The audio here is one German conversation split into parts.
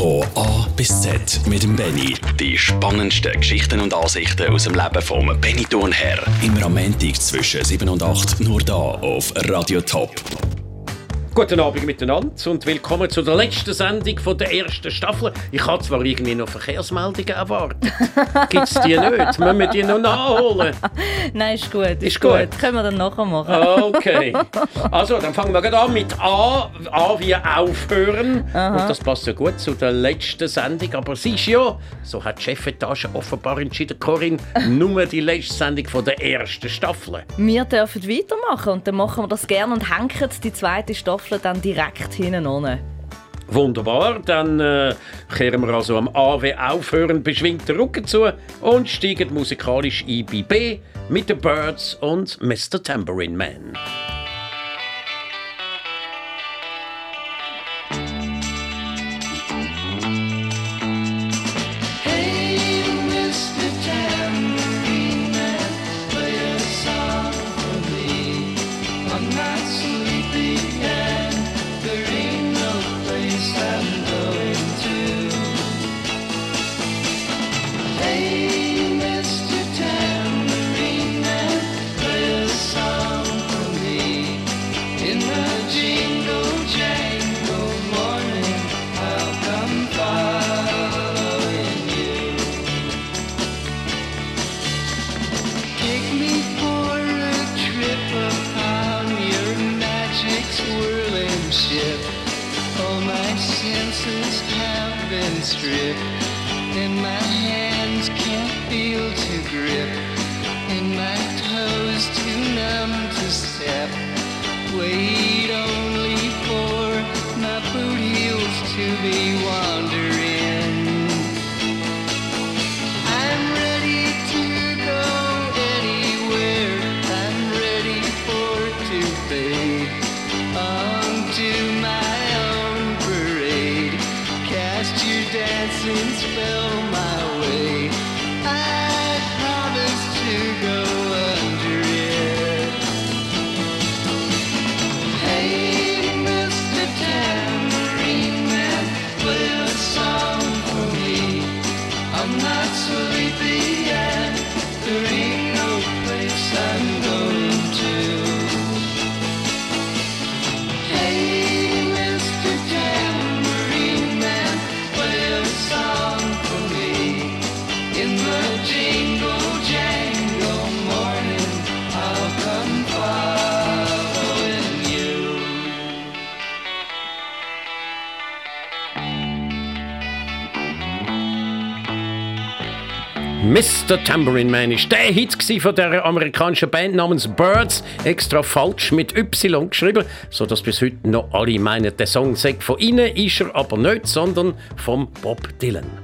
Von A bis Z mit dem Benny. Die spannendsten Geschichten und Ansichten aus dem Leben vom Benny Thurnherr. Am Montag zwischen 7 und 8 nur da auf Radio Top. Guten Abend miteinander und willkommen zu der letzten Sendung von der ersten Staffel. Ich habe zwar irgendwie noch Verkehrsmeldungen erwartet. Gibt es die nicht? Müssen wir die noch nachholen? Nein, ist gut. Ist, Ist gut. gut. Können wir dann nachher machen. Okay. Also, dann fangen wir an mit A. A wie aufhören. Und das passt ja gut zu der letzten Sendung. Aber es ist ja, so hat die Chefetage offenbar entschieden, Corinne, nur die letzte Sendung von der ersten Staffel. Wir dürfen weitermachen und dann machen wir das gerne und hängen die zweite Staffel dann direkt hinten an. Wunderbar, dann äh, kehren wir also am A wie aufhören, beschwingt den Rücken zu und steigen musikalisch ein bei B mit den Birds und Mr. Tambourine Man. My senses have been stripped, and my hands can't feel to grip, and my toes too numb to step. Wait only for my boot heels to be wandering. Mr. Tambourine Man ist der Hit von der amerikanischen Band namens Birds, extra falsch mit Y geschrieben, sodass bis heute noch alle meinen, der Song sei von ihnen, ist er aber nicht, sondern vom Bob Dylan.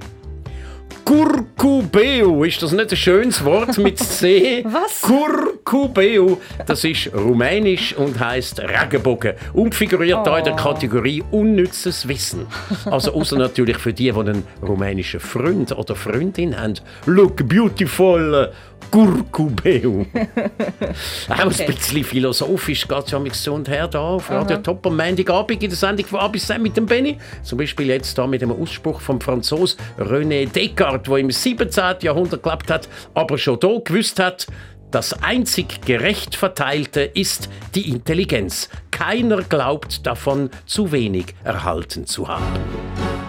Curcubeu, ist das nicht ein schönes Wort mit C? Was? Curcubeu, das ist rumänisch und heißt Regenbogen und figuriert da in der Oh. Kategorie unnützes Wissen. Also außer natürlich für die, die einen rumänischen Freund oder Freundin haben. Look beautiful, Curcubeu. Auch ein bisschen philosophisch geht es ja mit so und her da auf Radio Top am Montagabend in der Sendung von Abis mit dem Benny. Zum Beispiel jetzt da mit dem Ausspruch vom Franzos René Descartes, der im 17. Jahrhundert gelebt hat, aber schon da gewusst hat, das einzig gerecht Verteilte ist die Intelligenz. Keiner glaubt davon zu wenig erhalten zu haben.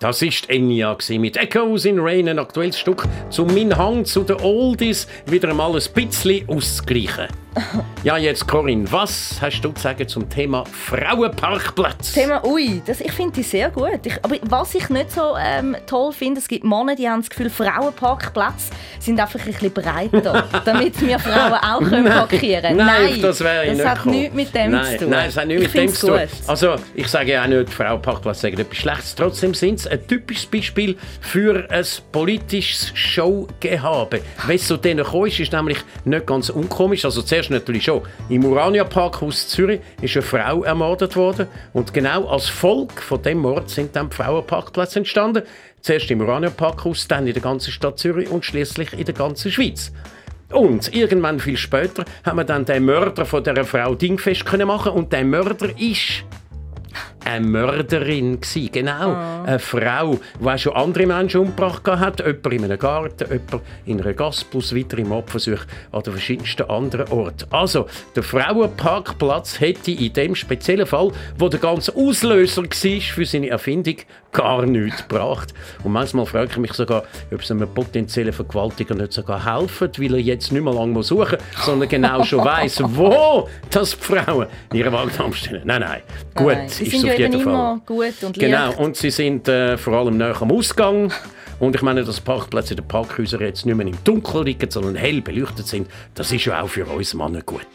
Das ist Enya mit Echoes in Rain, ein aktuelles Stück zum Mein Hang zu den Oldies, wieder einmal ein bisschen auszugleichen. Ja, jetzt Corinne, was hast du zu sagen zum Thema Frauenparkplatz? Thema, ui, das, ich finde die sehr gut. Ich, aber was ich nicht so ähm, toll finde, es gibt Männer, die haben das Gefühl, Frauenparkplätze sind einfach ein bisschen breiter, damit wir Frauen auch können parkieren Nein, auf das wäre das nicht hat gekommen. nichts mit dem nein, zu tun. Nein, es hat nichts Ich mit dem zu tun. gut. Also, ich sage ja auch nicht, Frauenparkplätze sagen etwas Schlechtes. Trotzdem sind sie ein typisches Beispiel für ein politisches Showgehabe. Wenn es zu denen ist, ist nämlich nicht ganz unkomisch. Also zuerst natürlich schon. Im Urania Parkhaus Zürich ist eine Frau ermordet worden. Und genau als Folge von dem Mord sind dann Frauenparkplätze entstanden. Zuerst im Urania Parkhaus, dann in der ganzen Stadt Zürich und schließlich in der ganzen Schweiz. Und irgendwann viel später haben wir dann den Mörder von der Frau dingfest können machen und der Mörder ist eine Mörderin gsi, genau, eine Frau, die schon andere Menschen umgebracht hat, jemand in einem Garten, jemand in einer Gasbus, weitere Mordversuche an den verschiedensten anderen Orten. Also, der Frauenparkplatz hätte in dem speziellen Fall, wo der ganze Auslöser war für seine Erfindung, gar nichts gebracht. Und manchmal frage ich mich sogar, ob es einem potenziellen Vergewaltiger nicht sogar helfen, weil er jetzt nicht mehr lange suchen muss, sondern genau schon weiß, wo das die Frauen ihre Wagen anstellen. Nein, nein, gut, Nein, ist ja auf jeden Fall. gut und Genau, leicht. und sie sind äh, vor allem näher am Ausgang. Und ich meine, dass Parkplätze in den Parkhäusern jetzt nicht mehr im Dunkeln liegen, sondern hell beleuchtet sind, das ist ja auch für uns Männer gut.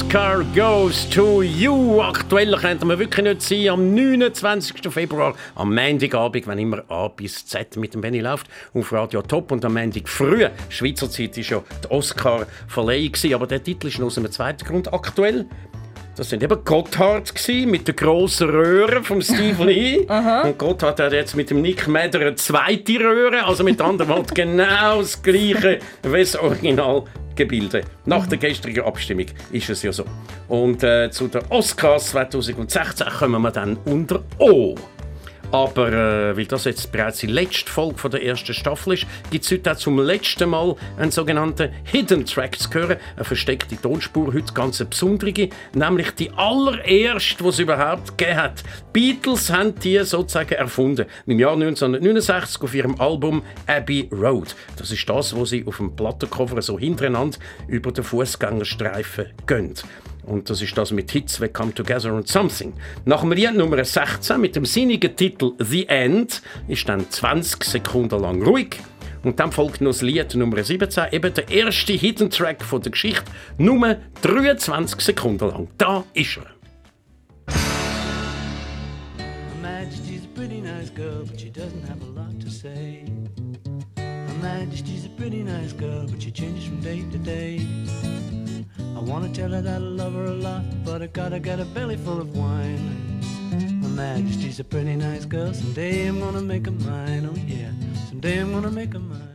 Oscar goes to you. Aktuell könnte man wirklich nicht sein. Am 29. Februar, am Montagabend, wenn immer A bis Z mit dem Benny läuft, auf Radio Top. Und am Montag früh, Schweizer Zeit, war ja die Oscar-Verleihung. Aber der Titel ist noch aus einem zweiten Grund aktuell. Das sind eben Gotthard mit der grossen Röhre vom Steve Lee. Und Gotthard hat jetzt mit dem Nick Madder eine zweite Röhre, also mit anderen Worten genau das gleiche wie das Originalgebilde. Nach der gestrigen Abstimmung ist es ja so. Und äh, zu den Oscars 2016 kommen wir dann unter O. Aber äh, weil das jetzt bereits die letzte Folge der ersten Staffel ist, gibt es heute auch zum letzten Mal einen sogenannten Hidden Track zu hören. Eine versteckte Tonspur, heute ganz eine besondere, nämlich die allererste, die es überhaupt gegeben hat. Beatles haben die sozusagen erfunden. Im Jahr 1969 auf ihrem Album Abbey Road. Das ist das, wo sie auf dem Plattencover so hintereinander über den Fußgängerstreifen gehen. Und das ist das mit Hits wie Come Together und Something. Nach dem Lied Nummer 16 mit dem sinnigen Titel The End ist dann 20 Sekunden lang ruhig. Und dann folgt noch das Lied Nummer 17, eben der erste Hidden Track von der Geschichte, nur 23 Sekunden lang. Da ist er. Majesty's a pretty nice girl, but she doesn't have a lot to say. Her Majesty's a pretty nice girl, but she changes from day to day. I wanna tell her that I love her a lot, but I gotta get a belly full of wine. Her Majesty's a pretty nice girl, someday I'm gonna make her mine, oh yeah, someday I'm gonna make her mine.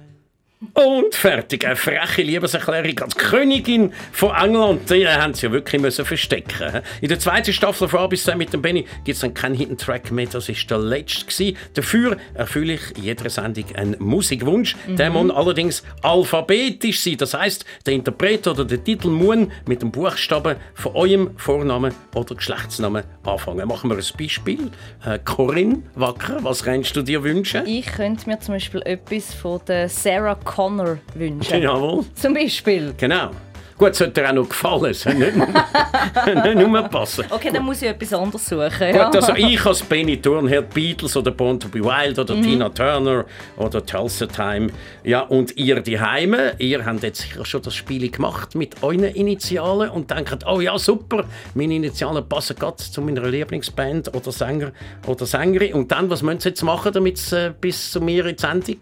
Und fertig. Eine freche Liebeserklärung als Königin von England. Die haben sie ja wirklich müssen verstecken. In der zweiten Staffel von A bis Z mit dem Benny gibt es dann keinen Hidden Track mehr. Das ist der letzte. Gewesen. Dafür erfülle ich jeder Sendung einen Musikwunsch. Der muss allerdings alphabetisch sein. Das heißt, der Interpret oder der Titel muss mit dem Buchstaben von eurem Vornamen oder Geschlechtsnamen anfangen. Machen wir ein Beispiel. Äh, Corinne Wacker, was kannst du dir wünschen? Ich könnte mir zum Beispiel etwas von der Sarah Connor wünschen. Jawohl. Zum Beispiel. Genau. Gut, es sollte dir auch noch gefallen. Es soll nicht, nicht nur passen. Okay, dann muss ich etwas anderes suchen. Ja. Gut, also ich als Benny Thurnherr, die Beatles oder Born to be Wild oder Tina Turner oder Tulsa Time. Ja, und ihr die Heime, ihr habt jetzt sicher schon das Spiel gemacht mit euren Initialen und denkt, oh ja, super, meine Initialen passen gerade zu meiner Lieblingsband oder Sänger oder Sängerin. Und dann, was müssen sie jetzt machen, damit sie äh, bis zu mir in die Sendung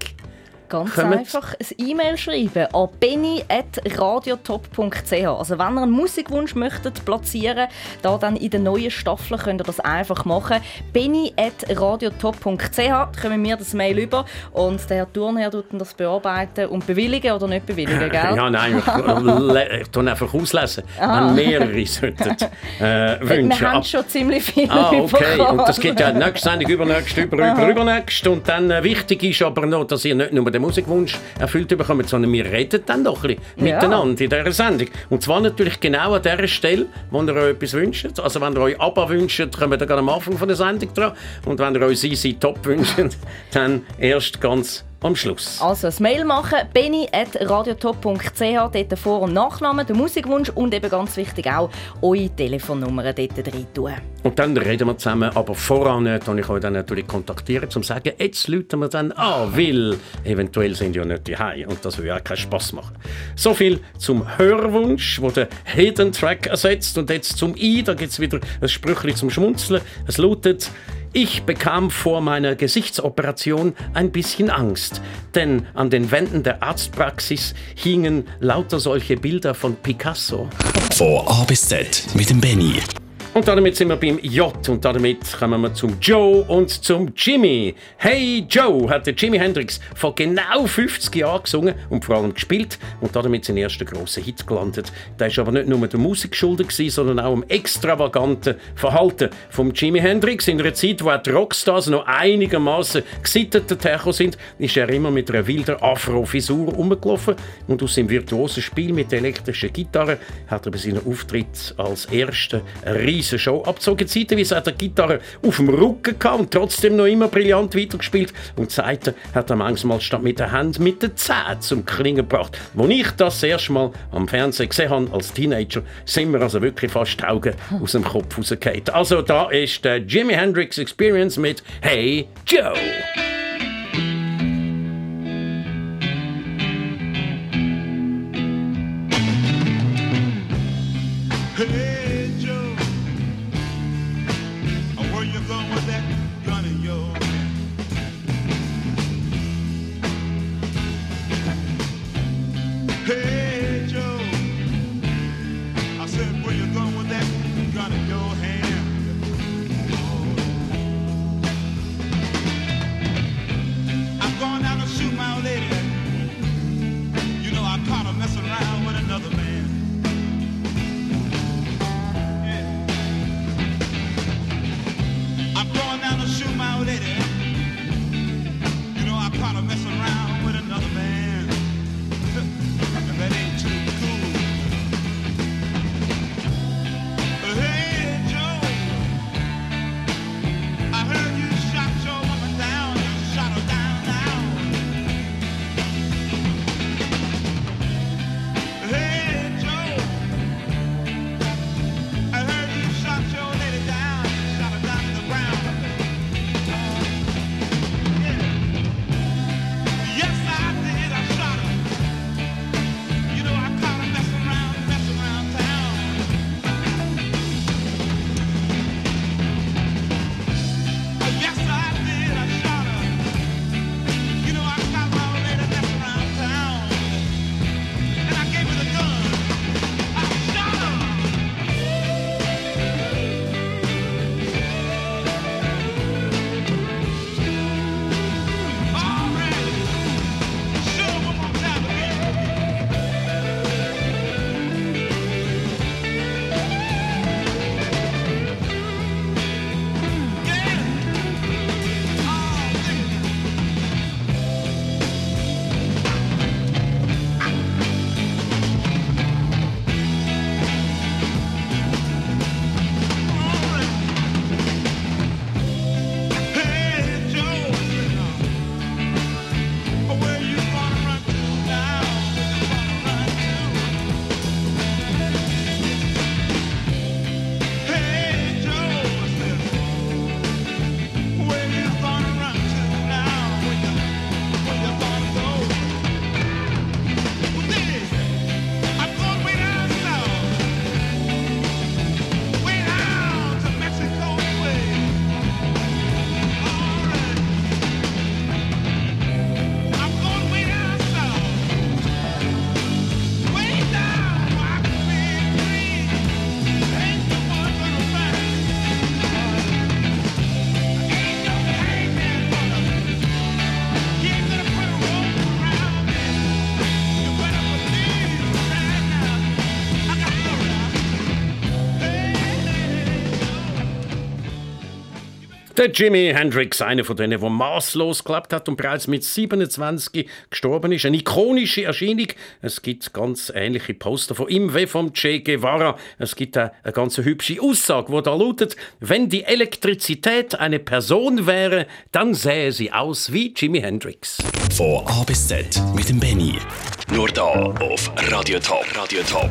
Ganz Kommen- einfach ein E-Mail schreiben an benny.radiotop.ch. Also wenn ihr einen Musikwunsch möchtet platzieren, da dann in der neuen Staffel könnt ihr das einfach machen. benny.radiotop.ch kommen wir das Mail über und der Herr Thurnherr tut das bearbeiten und bewilligen oder nicht bewilligen, gell? Ja, nein, ich, ich tue einfach auslesen, wenn mehrere sollten äh, Wir wünschen. haben Ab- schon ziemlich viele Ah, okay. bekommen. Und das gibt ja nächste Sendung, übernächst, über, über, übernächst. Und dann äh, wichtig ist aber noch, dass ihr nicht nur den Musikwunsch erfüllt bekommt, sondern wir reden dann doch ein bisschen Ja. miteinander in dieser Sendung. Und zwar natürlich genau an der Stelle, wo ihr euch etwas wünscht. Also wenn ihr euch ABBA wünscht, kommen wir dann am Anfang von der Sendung dran. Und wenn ihr euch Sisi Top wünscht, dann erst ganz am Schluss. Also das Mail machen, benny.radiotop.ch, dort Vor- und Nachnamen, der Musikwunsch und eben ganz wichtig auch eure Telefonnummern dort rein tun. Und dann reden wir zusammen, aber voran äh, kann ich euch dann natürlich kontaktieren, um zu sagen, jetzt läuten wir dann an, weil eventuell sind ja nicht die und das will ja keinen Spass machen. So viel zum Hörwunsch, wo der Hidden Track ersetzt und jetzt zum I, da gibt es wieder ein Sprüchli zum Schmunzeln. Es lautet, ich bekam vor meiner Gesichtsoperation ein bisschen Angst, denn an den Wänden der Arztpraxis hingen lauter solche Bilder von Picasso. Von A bis Z mit dem Benny. Und damit sind wir beim J und damit kommen wir zum Joe und zum Jimmy. Hey Joe hat der Jimi Hendrix vor genau 50 Jahren gesungen und vor allem gespielt und damit seinen ersten grossen Hit gelandet. Der ist aber nicht nur der Musik geschuldet sondern auch dem extravaganten Verhalten von Jimi Hendrix. In einer Zeit, wo auch die Rockstars noch einigermaßen gesittet sind, ist er immer mit einer wilden Afro-Fisur rumgelaufen und aus seinem virtuosen Spiel mit elektrischen Gitarre hat er bei seinem Auftritt als erster eine riesige Show abgezogen. Zeitweise hat er die Gitarre auf dem Rücken gehabt und trotzdem noch immer brillant weitergespielt. Und Seite hat er manchmal statt mit der Hand mit den Zähnen zum Klingen gebracht. Als ich das, erste Mal am Fernsehen gesehen habe, als Teenager, sind mir also wirklich fast die Augen aus dem Kopf rausgefallen. Also da ist der Jimi Hendrix Experience mit Hey Joe. Der Jimi Hendrix, einer von denen, der maßlos gelebt hat und bereits mit 27 gestorben ist. Eine ikonische Erscheinung. Es gibt ganz ähnliche Poster von ihm wie vom Che Guevara. Es gibt eine ganz hübsche Aussage, die da lautet, wenn die Elektrizität eine Person wäre, dann sähe sie aus wie Jimi Hendrix. Von A bis Z mit dem Benny. Nur da auf Radio Top. Radio Top.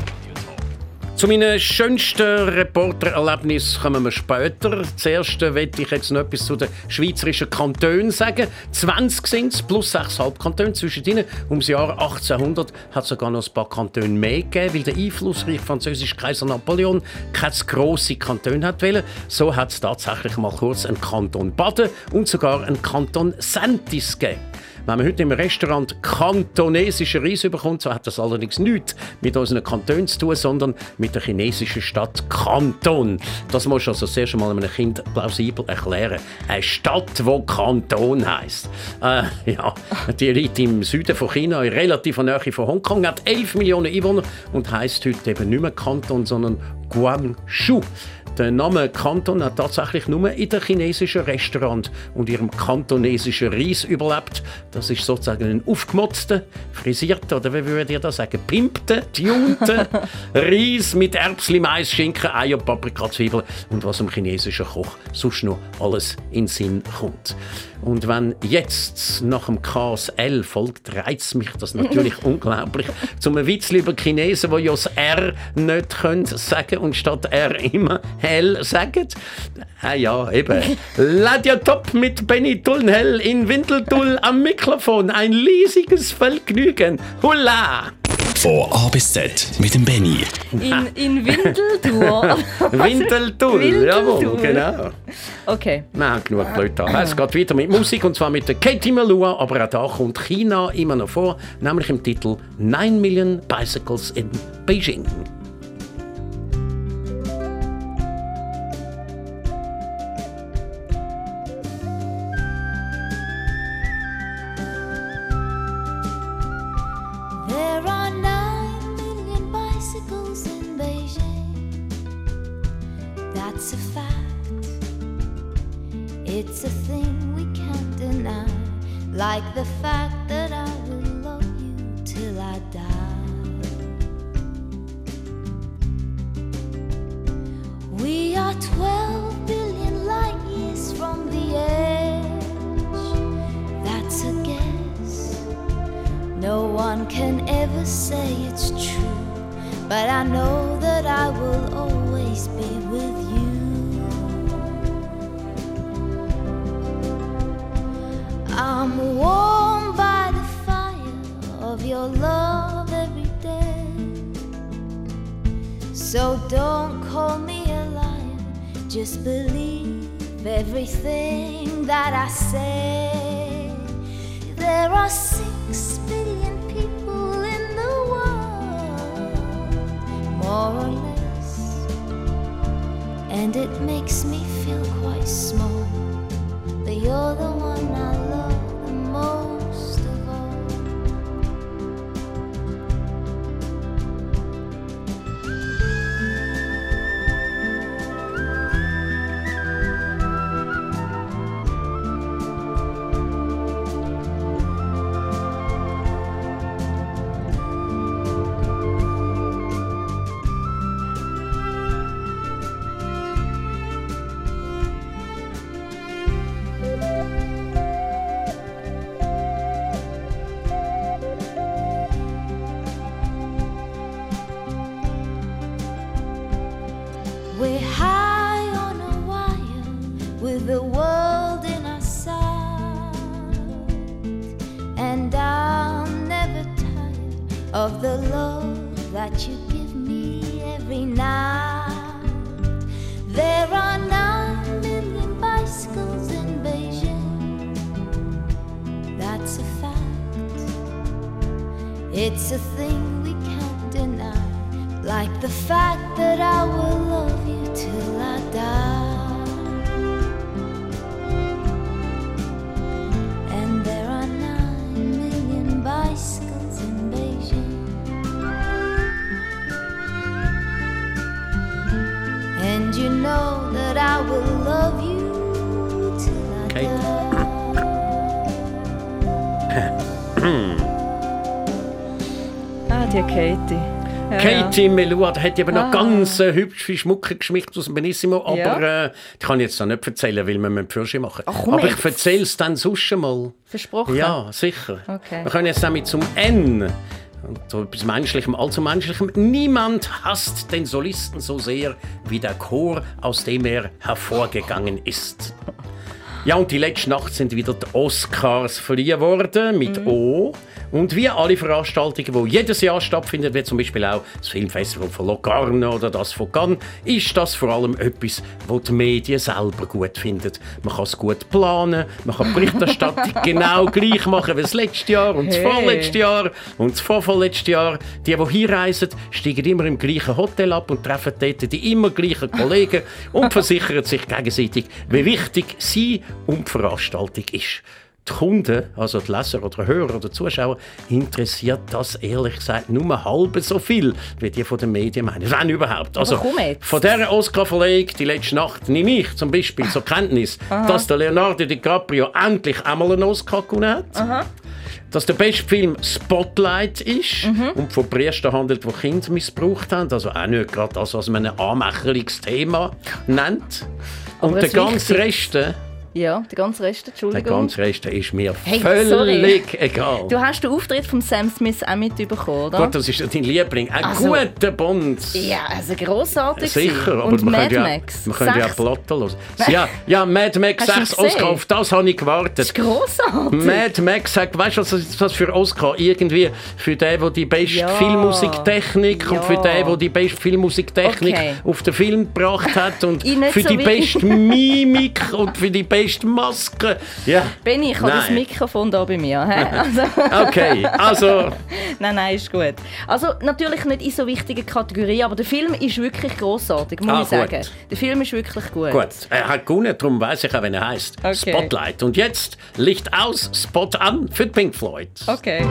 Zu meinen schönsten Reportererlebnissen kommen wir später. Zuerst möchte ich jetzt noch etwas zu den schweizerischen Kantonen sagen. 20 sind es, plus 6,5 Kantone. Zwischen ihnen, ums Jahr 1800, hat es sogar noch ein paar Kantone mehr gegeben, weil der einflussreiche französische Kaiser Napoleon keine grosse Kanton hat wollen. So hat es tatsächlich mal kurz einen Kanton Baden und sogar einen Kanton Sentis gegeben. Wenn man heute im Restaurant kantonesischen Reis bekommt, so hat das allerdings nichts mit unseren Kantonen zu tun, sondern mit der chinesischen Stadt Kanton. Das muss also das erste Mal einem Kind plausibel erklären. Eine Stadt, die Kanton heisst. Äh, ja, die liegt im Süden von China, in relativer Nähe von Hongkong, hat 11 Millionen Einwohner und heisst heute eben nicht mehr Kanton, sondern Guangzhou. Der Name Kanton hat tatsächlich nur in den chinesischen Restaurant und ihrem kantonesischen Reis überlebt. Das ist sozusagen ein aufgemotzter, frisierter oder wie würdet ihr das sagen, pimpter, tunter Reis mit Erbsli, Mais, Schinken, Eier, Paprika, Zwiebeln und was dem chinesischen Koch sonst noch alles in den Sinn kommt. Und wenn jetzt nach dem KSL folgt, reizt mich das natürlich unglaublich. Zum ein Witz über Chinesen, die ja das R nicht können sagen und statt R immer Hell sagen. Ah ja, eben. Ladia Top mit Benny Tullenhell in Windeltull am Mikrofon. Ein riesiges Vergnügen. Hurra! Von A bis Z mit dem Benny. In, in Windeltour. Windeltull, jawohl, genau. Okay. Nein, genug blöd da. Es geht weiter mit Musik und zwar mit der Katie Melua, aber auch da kommt China immer noch vor, nämlich im Titel 9 Million Bicycles in Beijing. Katie Melua, die hat eben noch Ah. ganz äh, hübsche Schmucke geschmückt aus dem Benissimo, aber Ja. äh, die kann ich jetzt noch nicht erzählen, weil wir die Fürsche machen. Ach, komm aber ich erzähle es dann sonst mal. Versprochen. Ja, sicher. Okay. Wir können jetzt nämlich zum N. Und so etwas Menschlichem, allzu Menschlichem. Niemand hasst den Solisten so sehr wie der Chor, aus dem er hervorgegangen ist. Ja, und die letzte Nacht sind wieder die Oscars verliehen worden mit O. Und wie alle Veranstaltungen, die jedes Jahr stattfinden, wie zum Beispiel auch das Filmfestival von Locarno oder das von Cannes, ist das vor allem etwas, was die Medien selber gut finden. Man kann es gut planen, man kann die Berichterstattung genau gleich machen wie das letzte Jahr und das Hey. vorletzte Jahr und das vorvorletzte Jahr. Die, die hier reisen, steigen immer im gleichen Hotel ab und treffen dort die immer gleichen Kollegen und versichern sich gegenseitig, wie wichtig sie und die Veranstaltung ist. Die Kunden, also die Leser oder Hörer oder Zuschauer, interessiert das ehrlich gesagt nur halb so viel, wie die von den Medien meinen. Wenn überhaupt. Also, von dieser Oscar-Verleihung die letzte Nacht nehme ich zum Beispiel zur Kenntnis, dass der Leonardo DiCaprio endlich einmal einen Oscar gewonnen hat. Dass der beste Film Spotlight ist Mhm. und von Priestern handelt, die Kinder missbraucht haben. Also auch nicht gerade das, was man ein Anmächerungsthema nennt. Und der ganze. Rest, Ja, der ganze Rest, der Entschuldigung. ganze Rest ist mir Hey, völlig sorry. egal. Du hast den Auftritt von Sam Smith auch mitbekommen, oder? Gott, das ist ja dein Liebling. Ein Also- guter Bond. ja, also grossartig. Sicher, aber Und wir Mad können ja, Max. wir können ja Sechs- Plotter hören. Ja, ja, Mad Max Hast du ihn 6 Oscar, auf das habe ich gewartet. Das ist grossartig. Mad Max sagt, weißt du, was ist das für Oscar? Irgendwie für den, der die beste Ja. Filmmusiktechnik und für Ja. den, der die beste Filmmusiktechnik Okay. auf den Film gebracht hat und für so die beste Mimik und für die beste Maske. Ja. Benni, ich habe das. Mikrofon da bei mir. Also, Okay, also nein, nein, ist gut. Also natürlich nicht in so wichtigen Kategorien, aber der Film ist wirklich grossartig, muss Ah, ich sagen. gut. Der Film ist wirklich gut. gut. Er hat gewonnen, darum weiß ich auch, wenn er heißt. Okay. Spotlight. Und jetzt Licht aus, Spot an für Pink Floyd. Okay.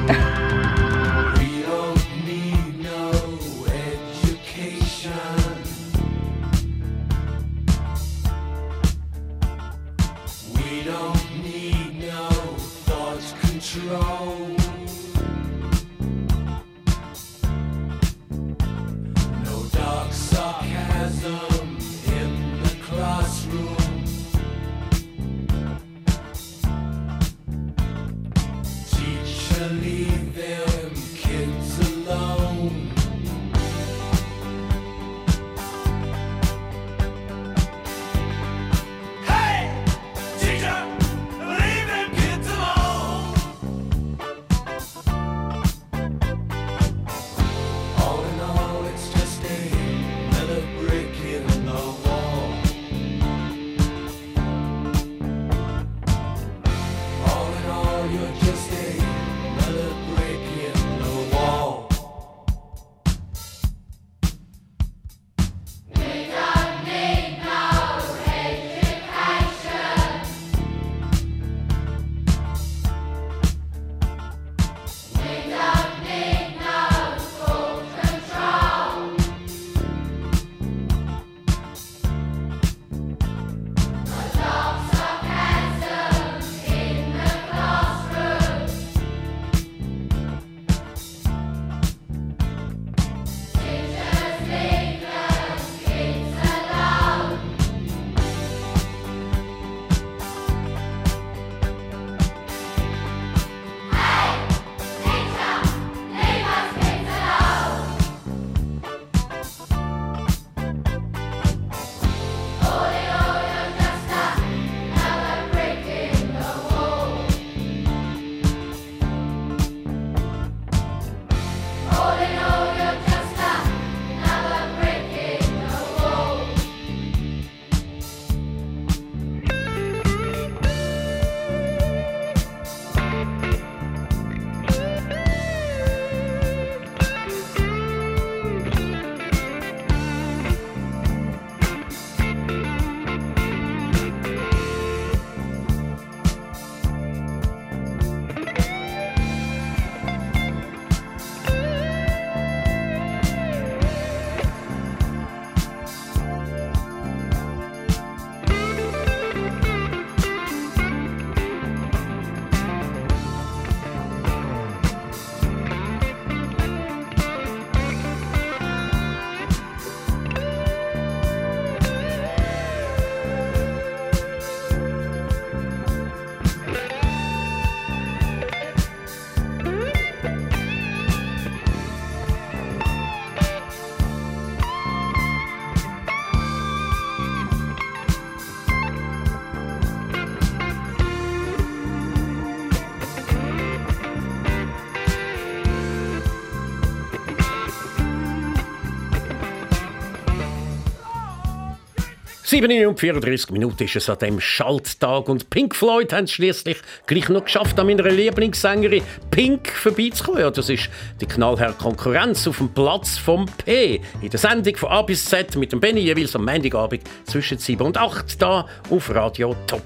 7 und 34 Minuten ist es an dem Schalttag und Pink Floyd haben es schließlich gleich noch geschafft, an meiner Lieblingssängerin Pink vorbeizukommen. Ja, das ist die knallharte Konkurrenz auf dem Platz vom P. In der Sendung von A bis Z mit dem Benny jeweils am Montagabend zwischen 7 und 8 da auf Radio Top.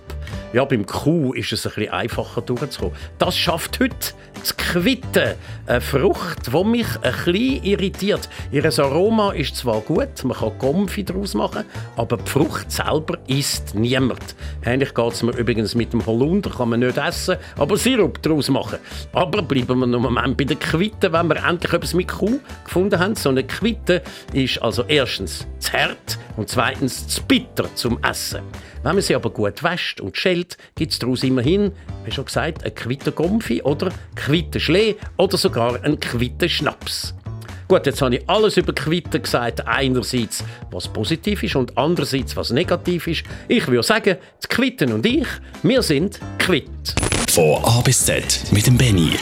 Ja, beim Kuh ist es ein bisschen einfacher durchzukommen. Das schafft heute das Quitten. Eine Frucht, die mich ein bisschen irritiert. Ihr Aroma ist zwar gut, man kann Gomfi daraus machen, aber die Frucht selber isst niemand. Ähnlich geht es mir übrigens mit dem Holunder, kann man nicht essen, aber Sirup daraus machen. Aber bleiben wir noch einen Moment bei der Quitte, wenn wir endlich etwas mit Kuh gefunden haben. So eine Quitte ist also erstens zu hart und zweitens zu bitter zum Essen. Wenn man sie aber gut wäscht und schält, gibt es daraus immerhin, wie schon gesagt, einen Quittengumpfi oder Quittenschlee oder sogar einen Quittenschnaps. Gut, jetzt habe ich alles über Quitten gesagt. Einerseits, was positiv ist und andererseits, was negativ ist. Ich würde sagen, die Quitten und ich, wir sind quitt. Von A bis Z mit dem Benny.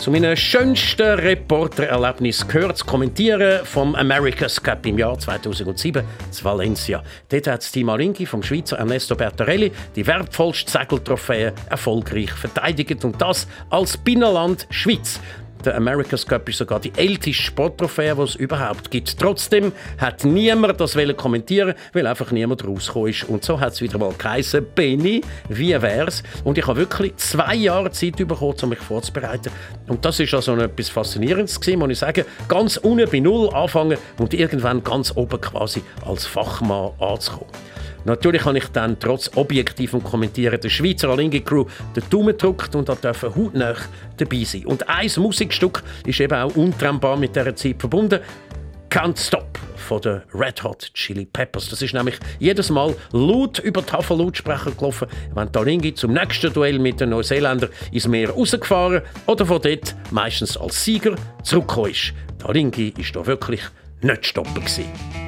Zu meinen schönsten Reportererlebnissen gehört das Kommentieren vom America's Cup im Jahr 2007 zu Valencia. Dort hat Team Alingi vom Schweizer Ernesto Bertarelli die wertvollste Segeltrophäe erfolgreich verteidigt und das als Binnenland Schweiz. Der America's Cup ist sogar die älteste Sporttrophäe, die es überhaupt gibt. Trotzdem hat niemand das kommentieren, weil einfach niemand rausgekommen ist. Und so hat es wieder mal geheißen, Benny, wie wär's? Und ich habe wirklich zwei Jahre Zeit bekommen, um mich vorzubereiten. Und das ist also etwas Faszinierendes gewesen, muss ich sagen. Ganz unten bei Null anfangen und irgendwann ganz oben quasi als Fachmann anzukommen. Natürlich habe ich dann trotz objektivem Kommentieren der Schweizer Alingi-Crew den Daumen gedrückt und durfte hautnah dabei sein. Und ein Musikstück ist eben auch untrennbar mit dieser Zeit verbunden. Can't Stop von den Red Hot Chili Peppers. Das ist nämlich jedes Mal laut über die Tafellautsprecher gelaufen, wenn die Alingi zum nächsten Duell mit den Neuseeländern ins Meer rausgefahren oder von dort meistens als Sieger zurückgekommen ist. Die Alingi war da wirklich nicht stoppen. Gewesen.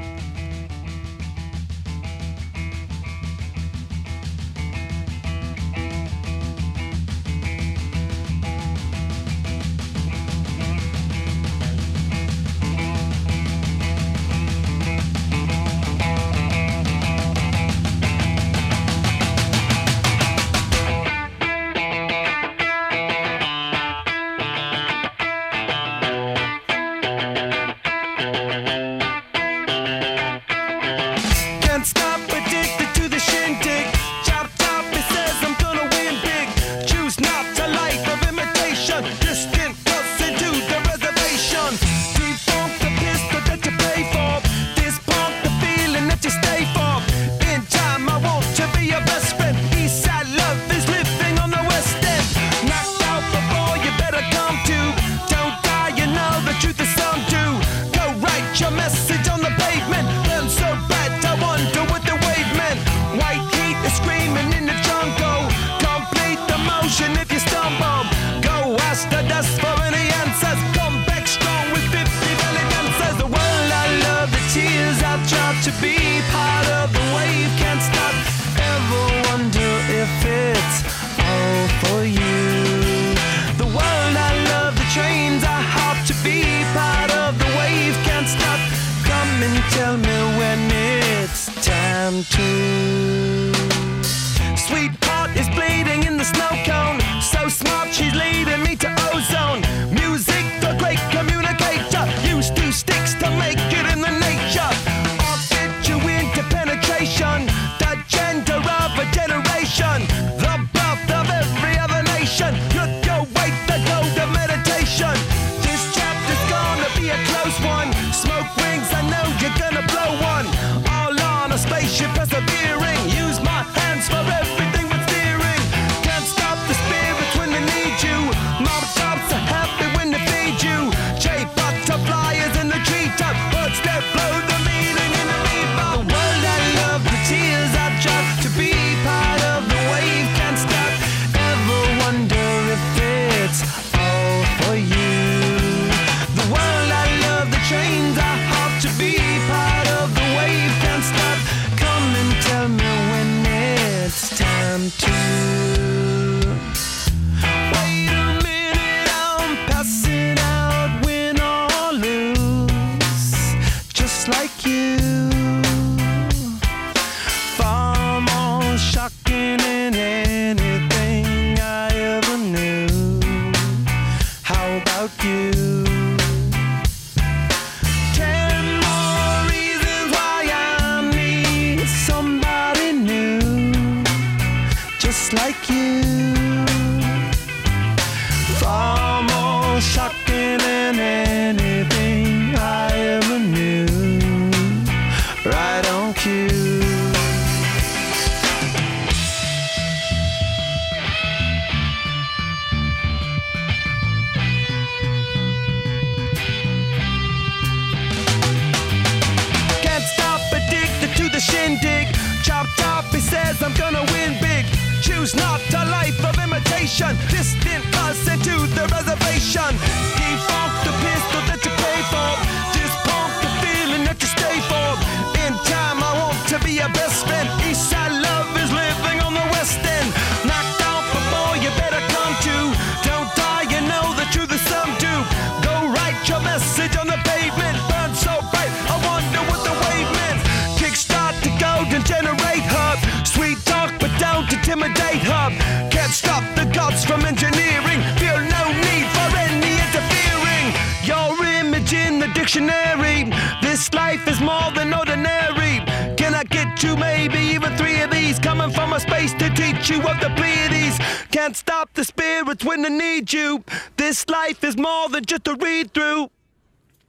Stop the spirits when they need you. This life is more than just a read through.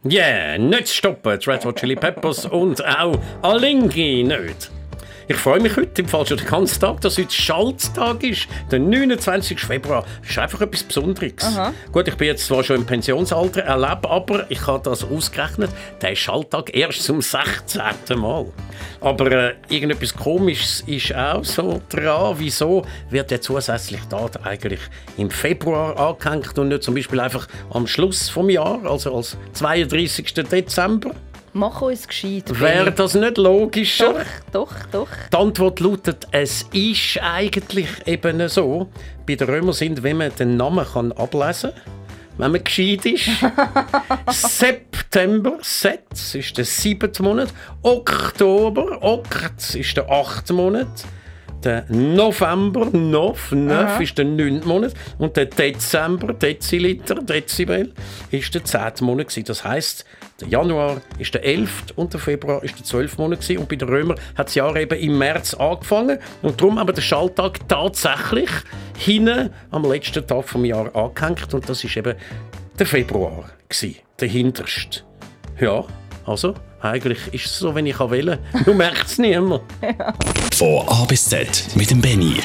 Yeah, nicht stoppen, Red Hot Chili Peppers und auch Alingi nicht. Ich freue mich heute, im Fall schon den ganzen Tag, dass heute Schalttag ist. Der 29. Februar. Das ist einfach etwas Besonderes. Gut, ich bin jetzt zwar schon im Pensionsalter, erlebe aber, ich habe das ausgerechnet, der Schalttag erst zum 16. Mal. Aber äh, irgendetwas Komisches ist auch so dran. Wieso wird der zusätzliche Tag eigentlich im Februar angehängt und nicht zum Beispiel einfach am Schluss vom Jahr, also als 32. Dezember? Mach uns gescheit. Wäre das nicht logischer? Doch, doch, doch. Die Antwort lautet, es ist eigentlich eben so. Bei den Römern sind, wenn man den Namen kann ablesen kann, wenn man gescheit ist. September, Setz ist der siebte Monat. Oktober, Okt ist der achte Monat. Der November, Nov, Neuf ist der neunte Monat. Und der Dezember, Deziliter, Dezibel, ist der zehnte Monat. gewesen. Das heisst, der Januar ist der 11. und der Februar ist der 12. Monat. gewesen. Und bei den Römern hat das Jahr eben im März angefangen. Und darum aber der Schalttag tatsächlich hinten am letzten Tag vom Jahr angehängt. Und das ist eben der Februar, gewesen, der hinterste. Ja, also, eigentlich ist es so, wenn ich wählen kann. Du merkst es niemand. Von A bis Z mit dem Benny.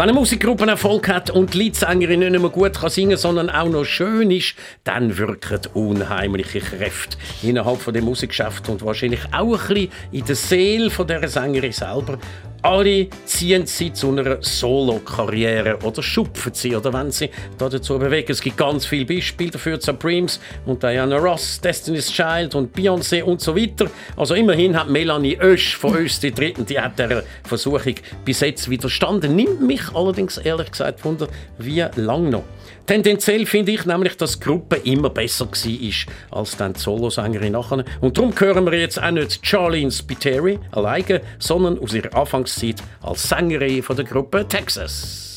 Wenn eine Musikgruppe Erfolg hat und die Leadsängerin nicht nur gut kann singen sondern auch noch schön ist, dann wirken unheimliche Kräfte innerhalb von dem Musikgeschäft und wahrscheinlich auch ein bisschen in der Seele von der Sängerin selber. Alle ziehen sie zu einer Solo-Karriere oder schupfen sie oder wenn sie da dazu bewegen. Es gibt ganz viele Beispiele dafür, Supremes und Diana Ross, Destiny's Child und Beyoncé und so weiter. Also immerhin hat Melanie Oesch von uns die Dritten, die hat der Versuchung bis jetzt widerstanden. Nimmt mich allerdings ehrlich gesagt wunder, wie lang noch. Tendenziell finde ich nämlich, dass die Gruppe immer besser war als dann die Solosängerin nachher. Und darum hören wir jetzt auch nicht Charlene Spiteri alleine, sondern aus ihrer Anfangszeit sitt Gruppe, Texas.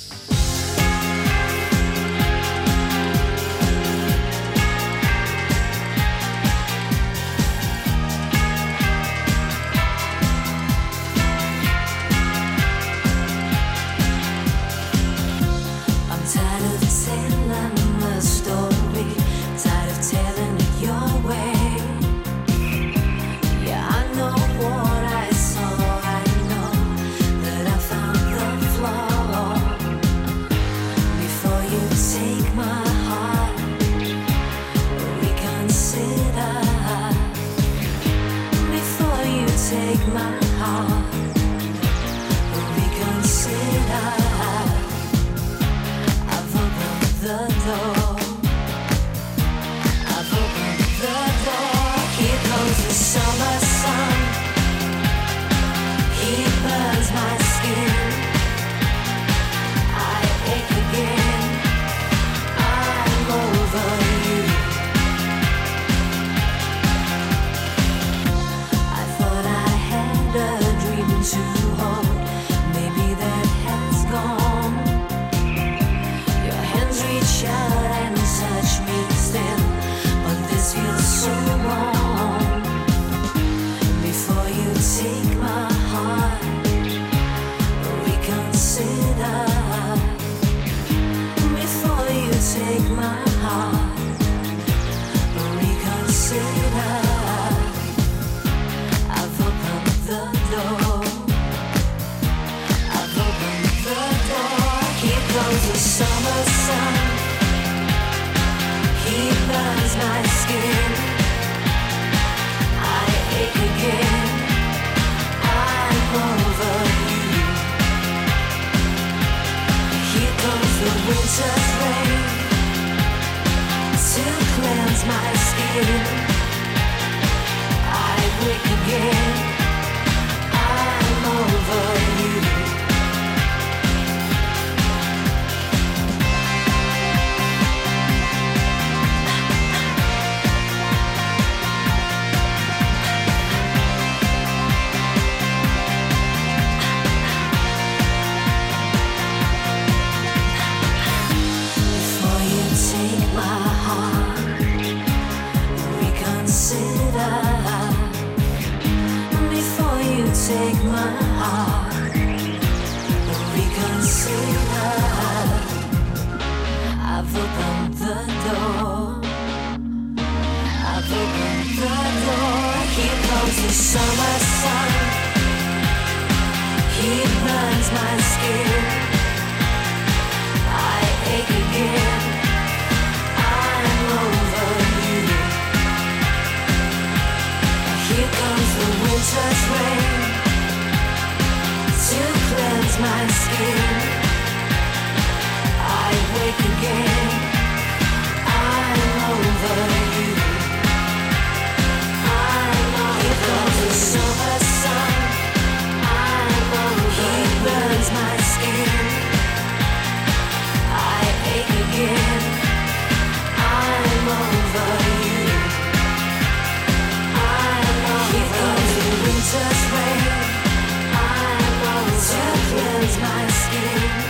My skin. I wake again. The winter's rain. I'm over to cleanse my skin.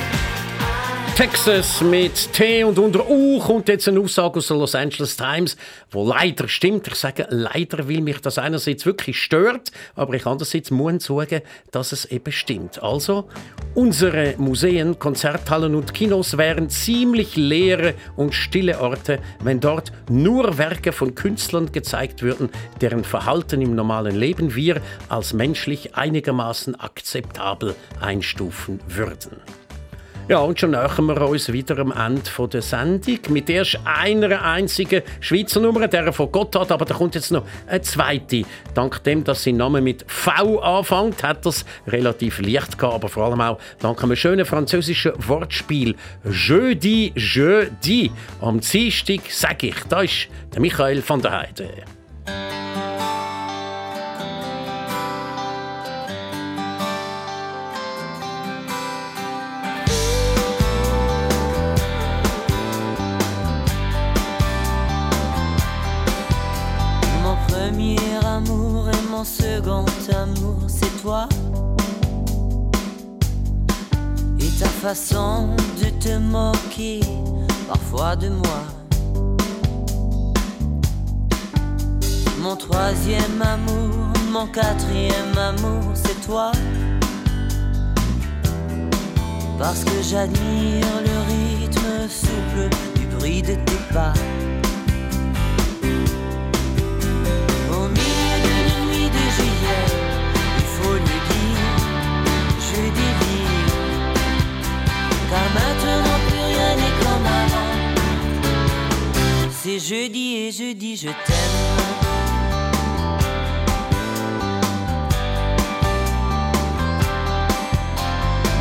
Texas mit T und unter U kommt jetzt eine Aussage aus der Los Angeles Times, wo leider stimmt. Ich sage leider, weil mich das einerseits wirklich stört, aber ich andererseits muss sagen, dass es eben stimmt. Also, unsere Museen, Konzerthallen und Kinos wären ziemlich leere und stille Orte, wenn dort nur Werke von Künstlern gezeigt würden, deren Verhalten im normalen Leben wir als menschlich einigermaßen akzeptabel einstufen würden. Ja, und schon nähern wir uns wieder am Ende der Sendung mit erst einer einzigen Schweizer Nummer, der von Gotthard, aber da kommt jetzt noch eine zweite. Dank dem, dass sein Name mit V anfängt, hat das relativ leicht gehabt, aber vor allem auch dank einem schönen französischen Wortspiel Jeudi, Jeudi. Am Dienstag sage ich, da ist der Michael van der Heide. Façon de te moquer parfois de moi. Mon troisième amour, mon quatrième amour, c'est toi. Parce que j'admire le rythme souple du bruit de tes pas. Au milieu d'une nuit de juillet, il faut le dire, je délire. Car maintenant plus rien n'est comme avant. C'est jeudi et jeudi, je t'aime.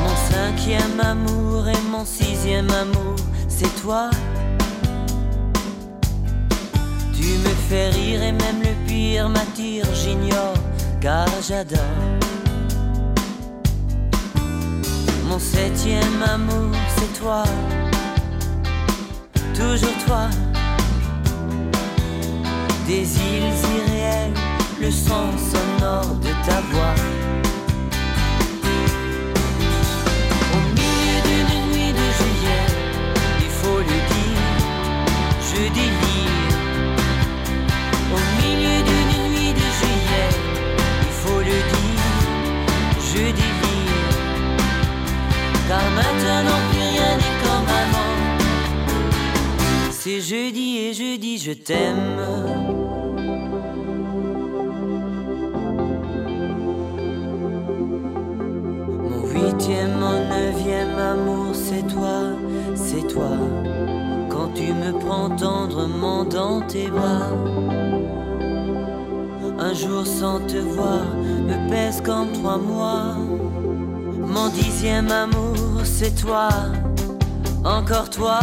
Mon cinquième amour et mon sixième amour, c'est toi. Tu me fais rire et même le pire m'attire, j'ignore, car j'adore. Septième amour, c'est toi, toujours toi. Des îles irréelles, le son sonore de ta voix. Au milieu d'une nuit de juillet, il faut le dire, je délire. C'est jeudi et jeudi, je t'aime. Mon huitième, mon neuvième amour, c'est toi, c'est toi. Quand tu me prends tendrement dans tes bras. Un jour sans te voir me pèse comme trois mois. Mon dixième amour, c'est toi. Encore toi.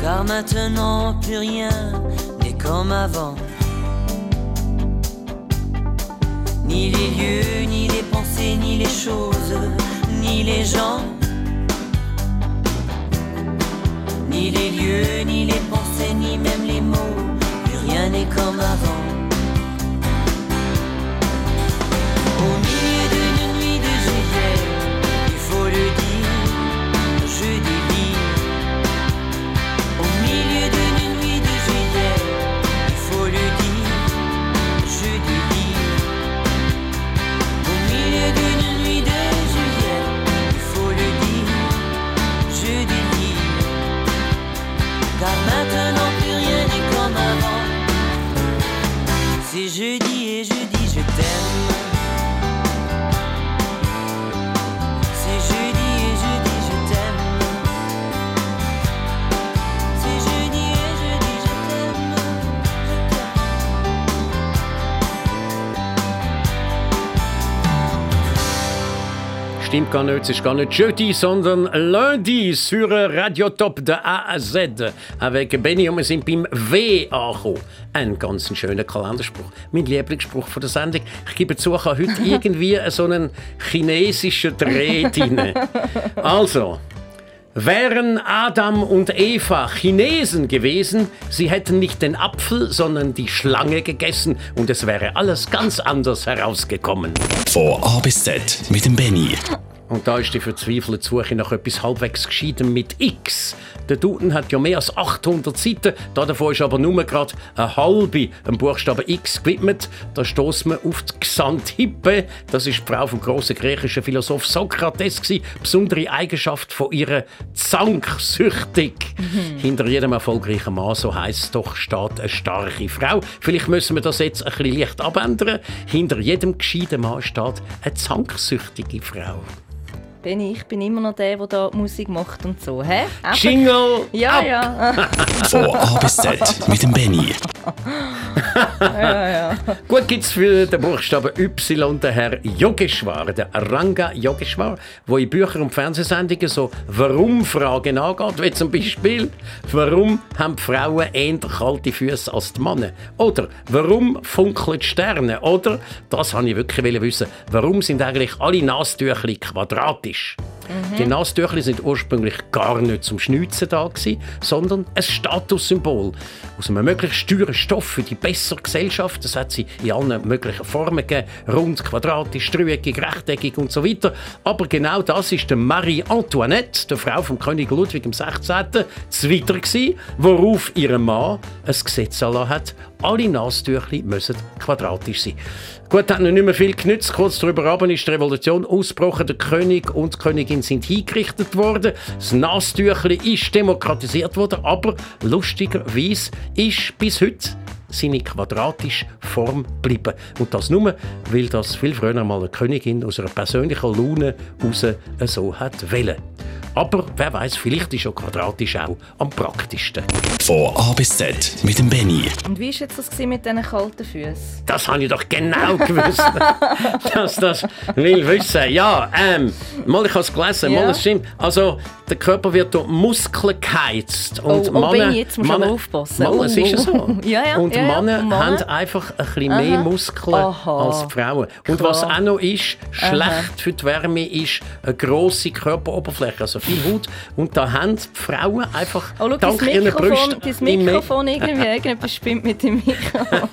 Car maintenant plus rien n'est comme avant. Ni les lieux, ni les pensées, ni les choses, ni les gens. Ni les lieux, ni les pensées, ni même les mots, plus rien n'est comme avant. stand Stimmt gar nicht, es ist gar nicht jeudi, sondern lundi sur Radio Top de A à Z. Avec Benny und wir sind beim W angekommen. Ein ganz schöner Kalenderspruch. Mein Lieblingsspruch von der Sendung. Ich gebe zu, ich habe heute irgendwie so einen chinesischen Dreh drin. Also, Wären Adam und Eva Chinesen gewesen, sie hätten nicht den Apfel, sondern die Schlange gegessen und es wäre alles ganz anders herausgekommen. Von A bis Z mit dem Benny. Und da ist die verzweifelte Suche nach etwas halbwegs Gescheitem mit X. Der Duden hat ja mehr als 800 Seiten, da davon ist aber nur gerade eine halbe dem Buchstaben X gewidmet. Da stoßen wir auf die Xanthippe. Das ist die Frau vom grossen griechischen Philosoph Sokrates gsi. Besondere Eigenschaft von ihrer Zanksüchtig. Hinter jedem erfolgreichen Mann, so heisst es doch, steht eine starke Frau. Vielleicht müssen wir das jetzt ein bisschen leicht abändern. Hinter jedem gescheiten Mann steht eine zanksüchtige Frau. Benni, ich bin immer noch der, der da Musik macht und so. Hä? Jingle Ja, ja. Von A bis Z mit dem Benny. Gut gibt's für den Buchstaben Y den Herr Yogeshwar, der Ranga Yogeshwar, wo in Büchern und Fernsehsendungen so Warum-Fragen angeht, wie zum Beispiel Warum haben die Frauen eher kalte Füße als die Männer? Oder Warum funkeln die Sterne? Oder, das wollte ich wirklich wissen, warum sind eigentlich alle Nastüchli quadratisch? Die Nastüchli sind ursprünglich gar nicht zum Schnitzen da gewesen, sondern ein Statussymbol. Aus einem möglichst teuren Stoff für die bessere Gesellschaft. Das hat sie in allen möglichen Formen gegeben. Rund, quadratisch, dreieckig, rechteckig und so weiter. Aber genau das ist der Marie Antoinette, der Frau vom König Ludwig XVI. Zweiter gewesen, worauf ihr Mann ein Gesetz erlassen hat. Alle Nastüchli müssen quadratisch sein. Gut, hat noch nicht mehr viel genützt. Kurz darüber ab ist die Revolution ausgebrochen. Der König und die Königin sind hingerichtet worden. Das Nastüchli ist demokratisiert worden. Aber lustigerweise ist bis heute seine quadratische Form geblieben. Und das nur, weil das viel früher mal eine Königin aus einer persönlichen Laune heraus so hat wollen. Aber wer weiß, vielleicht ist ja quadratisch auch am praktischsten. Von A bis Z mit dem Benny. Und wie war jetzt das mit diesen kalten Füßen? Das habe ich doch genau gewusst, dass das will wissen. Ja, ähm, mal ich habe es gelesen, Ja. mal es stimmt. Also der Körper wird durch Muskeln geheizt und Oh, oh, Männer, Benni, jetzt musst du aber aufpassen. Es Oh, ist ja so. ja, ja, und ja, ja. Männer Und Männer? haben einfach ein bisschen mehr Aha. Muskeln Aha. als Frauen. Und Klar. was auch noch ist, schlecht für die Wärme ist eine grosse Körperoberfläche, also viel Haut. Und da haben die Frauen einfach Oh, schau, dank ihren Brüsten immer- Mikrofon irgendwie, irgendetwas spinnt mit dem Mikrofon.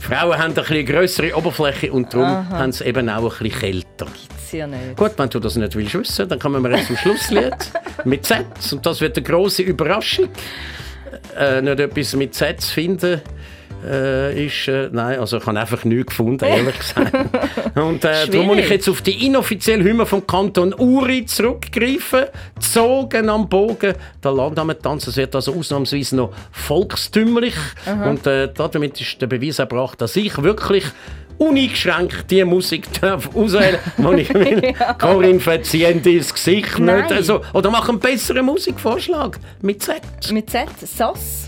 Frauen haben ein bisschen grössere Oberfläche und darum haben sie eben auch ein bisschen kälter. Gibt's ja nicht. Gut, wenn du das nicht willst wissen, dann kommen wir jetzt zum Schlusslied mit Z. Und das wird eine große Überraschung. Äh, nicht etwas mit Z zu finden. Äh, ist, äh, nein, also ich habe einfach nichts gefunden, ehrlich gesagt. Und äh, darum muss ich jetzt auf die inoffizielle Hymne vom Kanton Uri zurückgreifen. Zogen am Bogen. Der Landamttanz, es wird also ausnahmsweise noch volkstümlich. Und äh, damit ist der Beweis erbracht, dass ich wirklich uneingeschränkt die Musik darf auswählen darf, die ich will. Corinne verzieht ins Gesicht Nein. nicht. Also, oder mach einen besseren Musikvorschlag mit Z. Mit Z, Sass.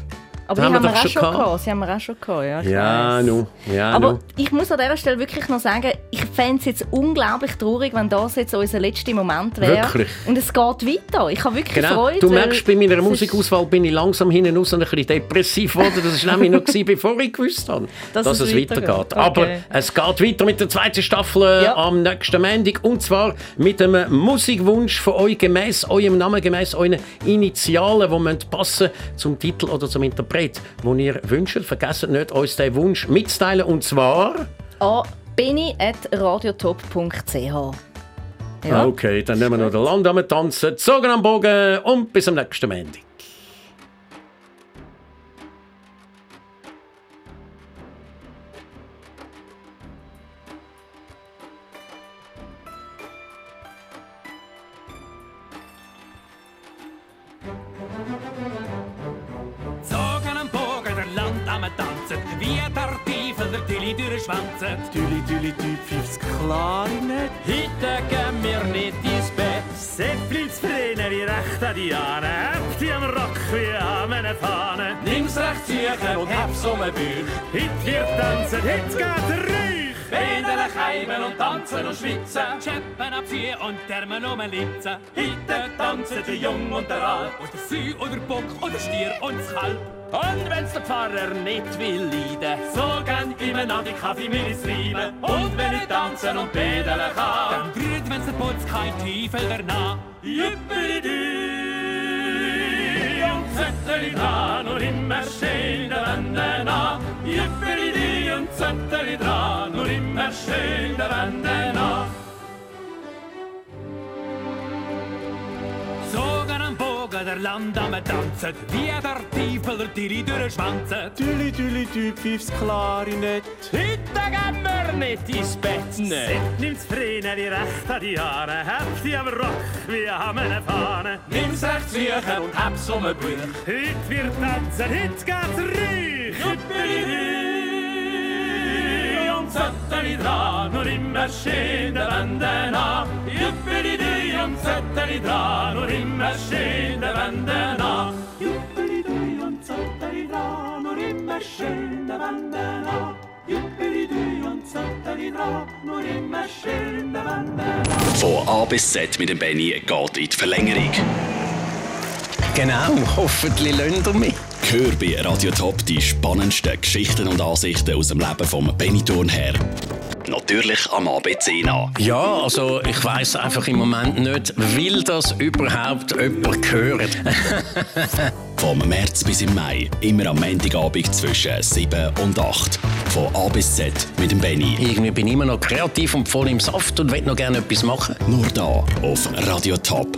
Aber haben wir haben wir doch auch schon gehabt. gehabt. Sie haben wir auch schon gehabt, ja. ich Ja, nu. Ja, Aber nu. ich muss an dieser Stelle wirklich noch sagen, ich fände es jetzt unglaublich traurig, wenn das jetzt unser letzter Moment wäre. Wirklich? Und es geht weiter. Ich habe wirklich Genau. Freude. Du merkst, bei meiner Musikauswahl bin ich langsam hinten raus und ein bisschen depressiv geworden. Das war nämlich noch, gewesen, bevor ich gewusst habe, Dass dass, es es weitergeht. weitergeht. Aber Okay. es geht weiter mit der zweiten Staffel äh, Ja. am nächsten Montag. Und zwar mit einem Musikwunsch von euch, gemäß eurem Namen, gemäß euren Initialen, die passen zum Titel oder zum Interpret, den ihr wünscht. Vergesst nicht, uns diesen Wunsch mitzuteilen. Und zwar... an benny.radiotop.ch. Ja. Okay, dann nehmen wir noch den Land am Tanzen, zogen am Bogen und bis am nächsten Montag. Durchschwanzen. Tüli, Tüli, Tüli, pfiff's klar nicht. Heute gehen wir nicht ins Bett. Seppels Vrene wie recht an die habt ihr am Rock wie an meine Fahne. Nimm's recht sicher und hab's um den Bauch. Heute wird tanzen, heute geht der Räuch. Federn, Keimen und tanzen und schwitzen. Schäppen abziehen und Termen umlitzen. Heute tanzen der Jung und der Alt. Und der Süh und der Bock und der Stier und das. Und wenn's der Pfarrer nicht will leiden, so gern ihm an die Kaffeemillis reiben. Und wenn ich tanzen und bedeln kann, dann brüht, wenn's der Putz kein Teufel danach. Jüppeli-dü und Zettel dran und immer schön der Wände nach. Jüppeli-dü und Zettel dran und immer schön der Wände nach. Der Land am Tanzen, wie der Teufel der Tilly durchschwanzen. Tüli, Tüli, Tü, pfiff's Klarinett. Heute gehen wir nicht ins Bett, ne. Nimm's Vrene wie recht an die Haare, habt ihr am Rock wie an einer Fahne. Nimm's recht sicher und hab's um den Bauch. Heute wird tanzen, heute geht's ruhig. Jüppeli-dü der Wände nach. Jüppeli-dü und Zettel dran und immer schön der Wände nach. Jüppeli-dü und Zettel dran und immer schön der Wände nach. Von A bis Z mit dem Benny geht in die Verlängerung. Genau, hoffentlich lernt ihr mich. Hör bei Radio Top die spannendsten Geschichten und Ansichten aus dem Leben vom Benny Thurnherr. Natürlich am ABC nach. Ja, also ich weiß einfach im Moment nicht, will das überhaupt jemand hören? Vom März bis im Mai, immer am Montagabend zwischen 7 und 8. Von A bis Z mit dem Benny. Irgendwie bin ich immer noch kreativ und voll im Saft und will noch gerne etwas machen. Nur da auf Radio Top.